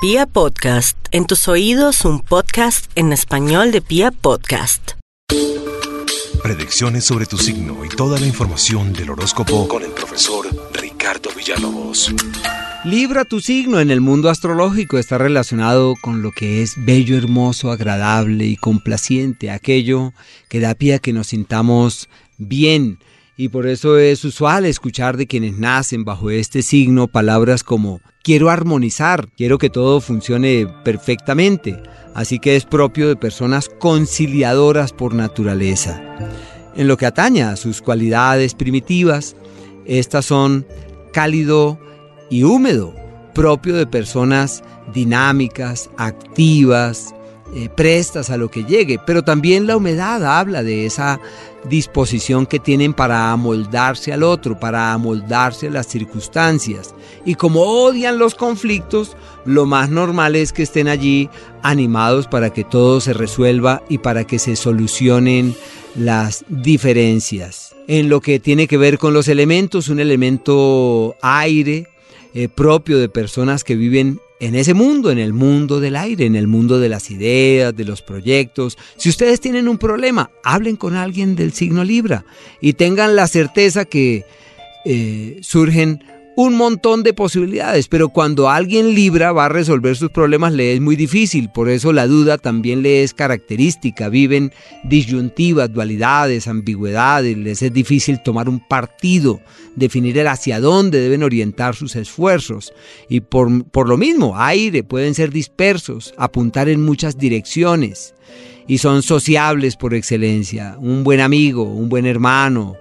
Pia Podcast, en tus oídos un podcast en español de Pia Podcast. Predicciones sobre tu signo y toda la información del horóscopo con el profesor Ricardo Villalobos. Libra tu signo en el mundo astrológico está relacionado con lo que es bello, hermoso, agradable y complaciente, aquello que da pie a que nos sintamos bien, y por eso es usual escuchar de quienes nacen bajo este signo palabras como quiero armonizar, quiero que todo funcione perfectamente, así que es propio de personas conciliadoras por naturaleza. En lo que atañe a sus cualidades primitivas, estas son cálido y húmedo, propio de personas dinámicas, activas, eh, prestas a lo que llegue, pero también la humedad habla de esa disposición que tienen para amoldarse al otro, para amoldarse a las circunstancias. Y como odian los conflictos, lo más normal es que estén allí animados para que todo se resuelva y para que se solucionen las diferencias. En lo que tiene que ver con los elementos, un elemento aire, eh, propio de personas que viven en ese mundo, en el mundo del aire, en el mundo de las ideas, de los proyectos. Si ustedes tienen un problema, hablen con alguien del signo Libra y tengan la certeza que eh, surgen un montón de posibilidades, pero cuando alguien libra va a resolver sus problemas le es muy difícil, por eso la duda también le es característica, viven disyuntivas, dualidades, ambigüedades, les es difícil tomar un partido, definir hacia dónde deben orientar sus esfuerzos. Y por, por lo mismo, aire, pueden ser dispersos, apuntar en muchas direcciones. Y son sociables por excelencia, un buen amigo, un buen hermano,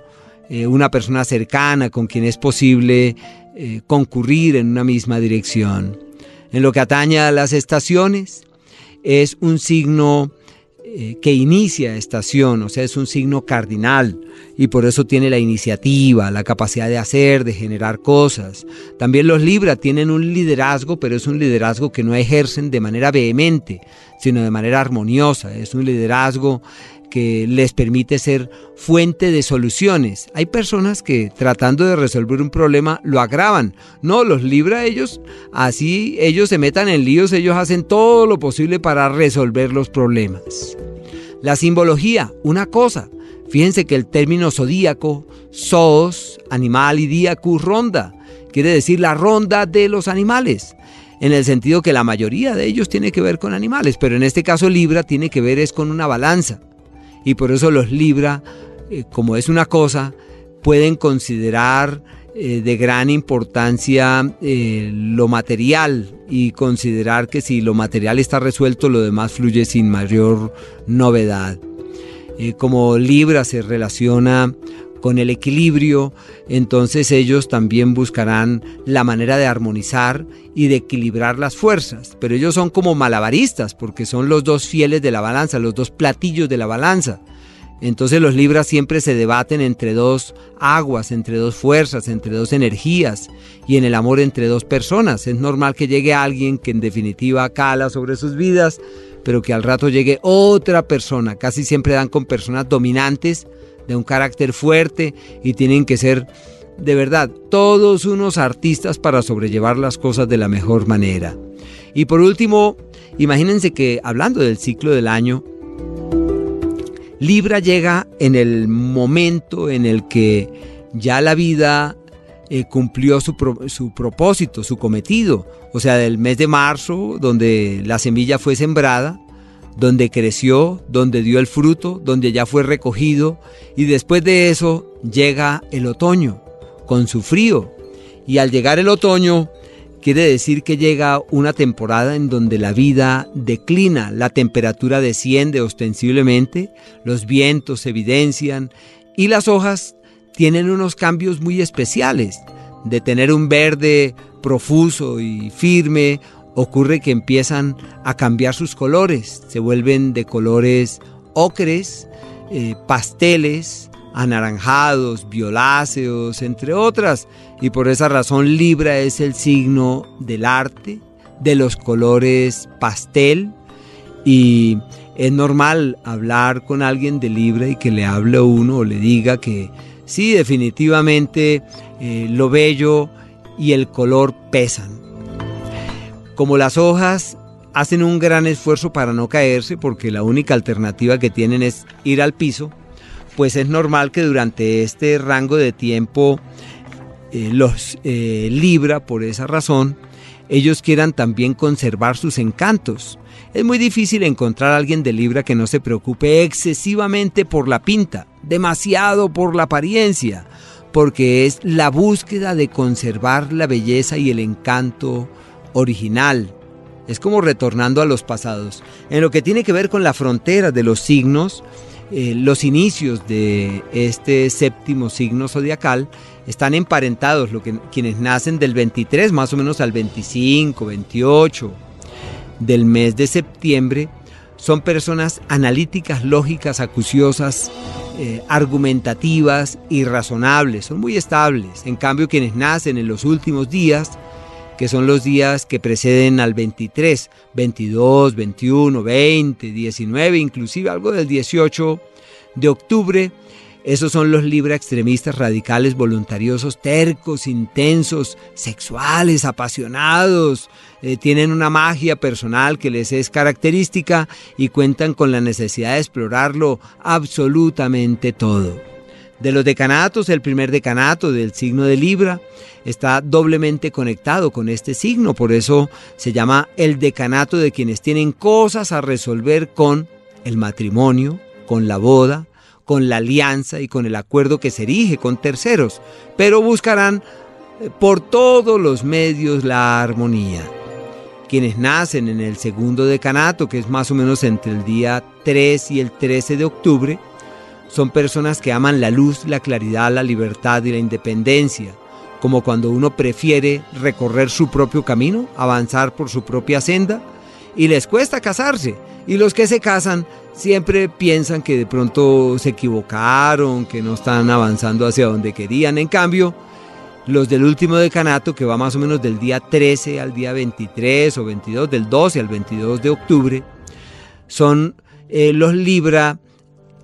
eh, una persona cercana con quien es posible eh, concurrir en una misma dirección. En lo que atañe a las estaciones, es un signo eh, que inicia estación, o sea, es un signo cardinal y por eso tiene la iniciativa, la capacidad de hacer, de generar cosas. También los Libra tienen un liderazgo, pero es un liderazgo que no ejercen de manera vehemente, sino de manera armoniosa. Es un liderazgo les permite ser fuente de soluciones. Hay personas que tratando de resolver un problema lo agravan. No, los libra ellos, así ellos se metan en líos, ellos hacen todo lo posible para resolver los problemas. La simbología, una cosa. Fíjense que el término zodíaco, zoos, animal y díaco, ronda, quiere decir la ronda de los animales en el sentido que la mayoría de ellos tiene que ver con animales, pero en este caso Libra tiene que ver es con una balanza y por eso los Libra, eh, como es una cosa, pueden considerar eh, de gran importancia eh, lo material y considerar que si lo material está resuelto, lo demás fluye sin mayor novedad. como Libra se relaciona con el equilibrio, entonces ellos también buscarán la manera de armonizar y de equilibrar las fuerzas. Pero ellos son como malabaristas, porque son los dos fieles de la balanza, los dos platillos de la balanza. Entonces los libras siempre se debaten entre dos aguas, entre dos fuerzas, entre dos energías y en el amor entre dos personas. Es normal que llegue alguien que en definitiva cala sobre sus vidas, pero que al rato llegue otra persona. Casi siempre dan con personas dominantes, de un carácter fuerte y tienen que ser de verdad, todos unos artistas para sobrellevar las cosas de la mejor manera. Y por último, imagínense que hablando del ciclo del año, Libra llega en el momento en el que ya la vida eh, cumplió su, su propósito, su cometido. O sea, del mes de marzo, donde la semilla fue sembrada, donde creció, donde dio el fruto, donde ya fue recogido, y después de eso llega el otoño con su frío. Y al llegar el otoño, quiere decir que llega una temporada en donde la vida declina, la temperatura desciende ostensiblemente, los vientos se evidencian y las hojas tienen unos cambios muy especiales. De tener un verde profuso y firme, ocurre que empiezan a cambiar sus colores, se vuelven de colores ocres, eh, pasteles, anaranjados, violáceos, entre otras. Y por esa razón Libra es el signo del arte, de los colores pastel. Y es normal hablar con alguien de Libra y que le hable uno o le diga que sí, definitivamente eh, lo bello y el color pesan. Como las hojas hacen un gran esfuerzo para no caerse porque la única alternativa que tienen es ir al piso, pues es normal que durante este rango de tiempo eh, los eh, libra por esa razón, ellos quieran también conservar sus encantos. Es muy difícil encontrar a alguien de Libra que no se preocupe excesivamente por la pinta, demasiado por la apariencia, porque es la búsqueda de conservar la belleza y el encanto original, es como retornando a los pasados. En lo que tiene que ver con la frontera de los signos, eh, los inicios de este séptimo signo zodiacal están emparentados, lo que, quienes nacen del 23 más o menos al 25, 28 del mes de septiembre, son personas analíticas, lógicas, acuciosas, eh, argumentativas y razonables, son muy estables. En cambio, quienes nacen en los últimos días, que son los días que preceden al 23, 22, 21, 20, 19, inclusive algo del 18 de octubre. Esos son los Libra extremistas radicales, voluntariosos, tercos, intensos, sexuales, apasionados. Eh, tienen una magia personal que les es característica y cuentan con la necesidad de explorarlo absolutamente todo. De los decanatos, el primer decanato del signo de Libra está doblemente conectado con este signo, por eso se llama el decanato de quienes tienen cosas a resolver con el matrimonio, con la boda, con la alianza y con el acuerdo que se erige con terceros, pero buscarán eh, por todos los medios la armonía. Quienes nacen en el segundo decanato, que es más o menos entre el día 3 y el 13 de octubre, son personas que aman la luz, la claridad, la libertad y la independencia, como cuando uno prefiere recorrer su propio camino, avanzar por su propia senda, y les cuesta casarse. Y los que se casan siempre piensan que de pronto se equivocaron, que no están avanzando hacia donde querían. En cambio, los del último decanato, que va más o menos del día 13 al día 23 o 22, del 12 al 22 de octubre, son eh, los Libra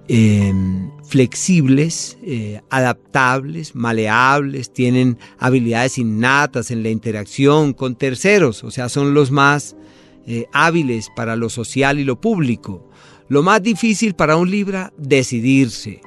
Em, flexibles, eh, adaptables, maleables, tienen habilidades innatas en la interacción con terceros, o sea, son los más eh, hábiles para lo social y lo público. Lo más difícil para un Libra, decidirse.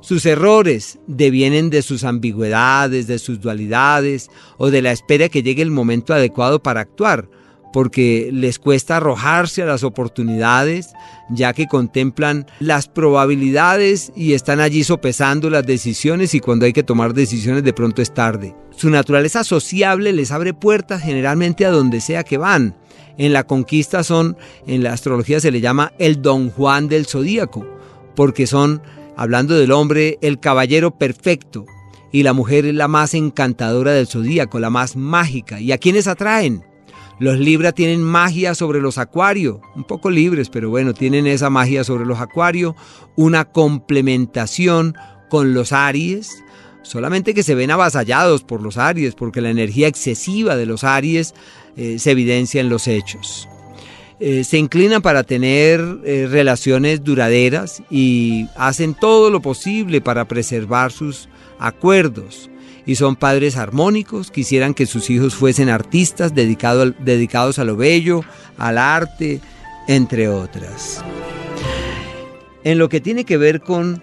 Sus errores devienen de sus ambigüedades, de sus dualidades o de la espera que llegue el momento adecuado para actuar porque les cuesta arrojarse a las oportunidades, ya que contemplan las probabilidades y están allí sopesando las decisiones y cuando hay que tomar decisiones de pronto es tarde. Su naturaleza sociable les abre puertas generalmente a donde sea que van. En la conquista son, en la astrología se le llama el don Juan del zodíaco, porque son, hablando del hombre, el caballero perfecto, y la mujer es la más encantadora del zodíaco, la más mágica. ¿Y a quienes atraen? Los Libra tienen magia sobre los Acuario, un poco libres, pero bueno, tienen esa magia sobre los Acuario, una complementación con los Aries, solamente que se ven avasallados por los Aries, porque la energía excesiva de los Aries eh, se evidencia en los hechos. Eh, se inclinan para tener eh, relaciones duraderas y hacen todo lo posible para preservar sus acuerdos y son padres armónicos, quisieran que sus hijos fuesen artistas dedicados a lo bello, al arte, entre otras. En lo que tiene que ver con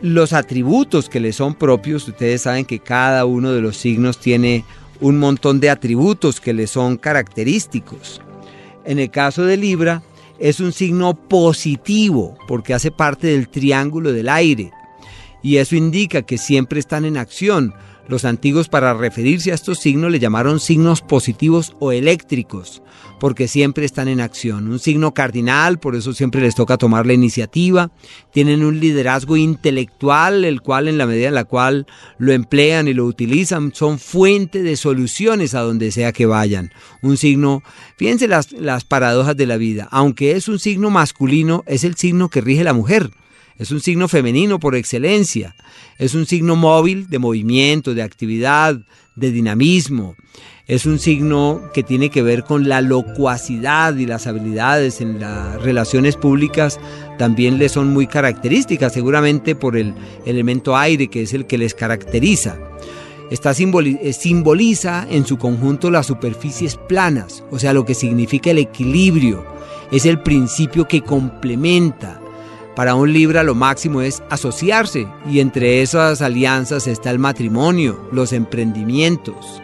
los atributos que le son propios, ustedes saben que cada uno de los signos tiene un montón de atributos que le son característicos. En el caso de Libra, es un signo positivo porque hace parte del triángulo del aire y eso indica que siempre están en acción. Los antiguos para referirse a estos signos le llamaron signos positivos o eléctricos, porque siempre están en acción. Un signo cardinal, por eso siempre les toca tomar la iniciativa. Tienen un liderazgo intelectual, el cual en la medida en la cual lo emplean y lo utilizan, son fuente de soluciones a donde sea que vayan. Un signo, fíjense las, las paradojas de la vida, aunque es un signo masculino, es el signo que rige la mujer. Es un signo femenino por excelencia. Es un signo móvil de movimiento, de actividad, de dinamismo. Es un signo que tiene que ver con la locuacidad y las habilidades en las relaciones públicas también le son muy características, seguramente por el elemento aire que es el que les caracteriza. Está eh, simboliza en su conjunto las superficies planas, o sea, lo que significa el equilibrio. Es el principio que complementa. Para un Libra lo máximo es asociarse y entre esas alianzas está el matrimonio, los emprendimientos.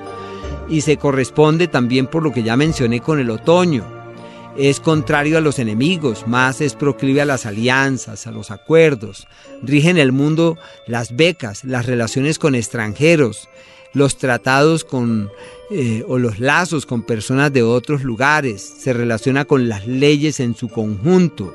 Y se corresponde también por lo que ya mencioné con el otoño, es contrario a los enemigos, más es proclive a las alianzas, a los acuerdos. Rige en el mundo las becas, las relaciones con extranjeros, los tratados con eh, o los lazos con personas de otros lugares, se relaciona con las leyes en su conjunto.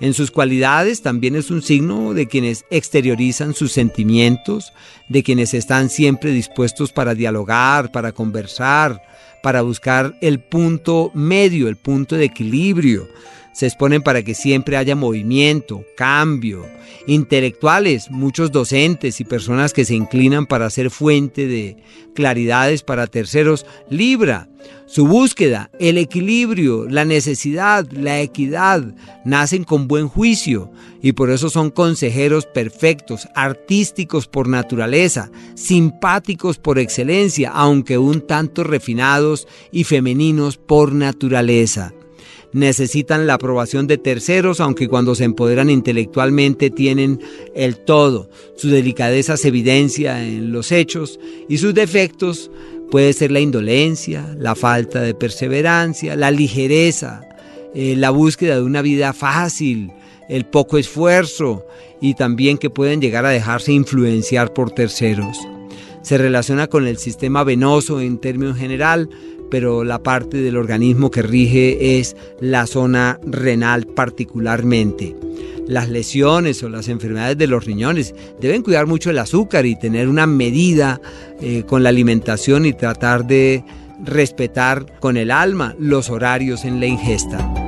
En sus cualidades también es un signo de quienes exteriorizan sus sentimientos, de quienes están siempre dispuestos para dialogar, para conversar, para buscar el punto medio, el punto de equilibrio. Se exponen para que siempre haya movimiento, cambio. Intelectuales, muchos docentes y personas que se inclinan para ser fuente de claridades para terceros, Libra. Su búsqueda, el equilibrio, la necesidad, la equidad, nacen con buen juicio y por eso son consejeros perfectos, artísticos por naturaleza, simpáticos por excelencia, aunque un tanto refinados y femeninos por naturaleza necesitan la aprobación de terceros, aunque cuando se empoderan intelectualmente tienen el todo. Su delicadeza se evidencia en los hechos y sus defectos puede ser la indolencia, la falta de perseverancia, la ligereza, eh, la búsqueda de una vida fácil, el poco esfuerzo y también que pueden llegar a dejarse influenciar por terceros. Se relaciona con el sistema venoso en términos general, pero la parte del organismo que rige es la zona renal particularmente. Las lesiones o las enfermedades de los riñones deben cuidar mucho el azúcar y tener una medida eh, con la alimentación y tratar de respetar con el alma los horarios en la ingesta.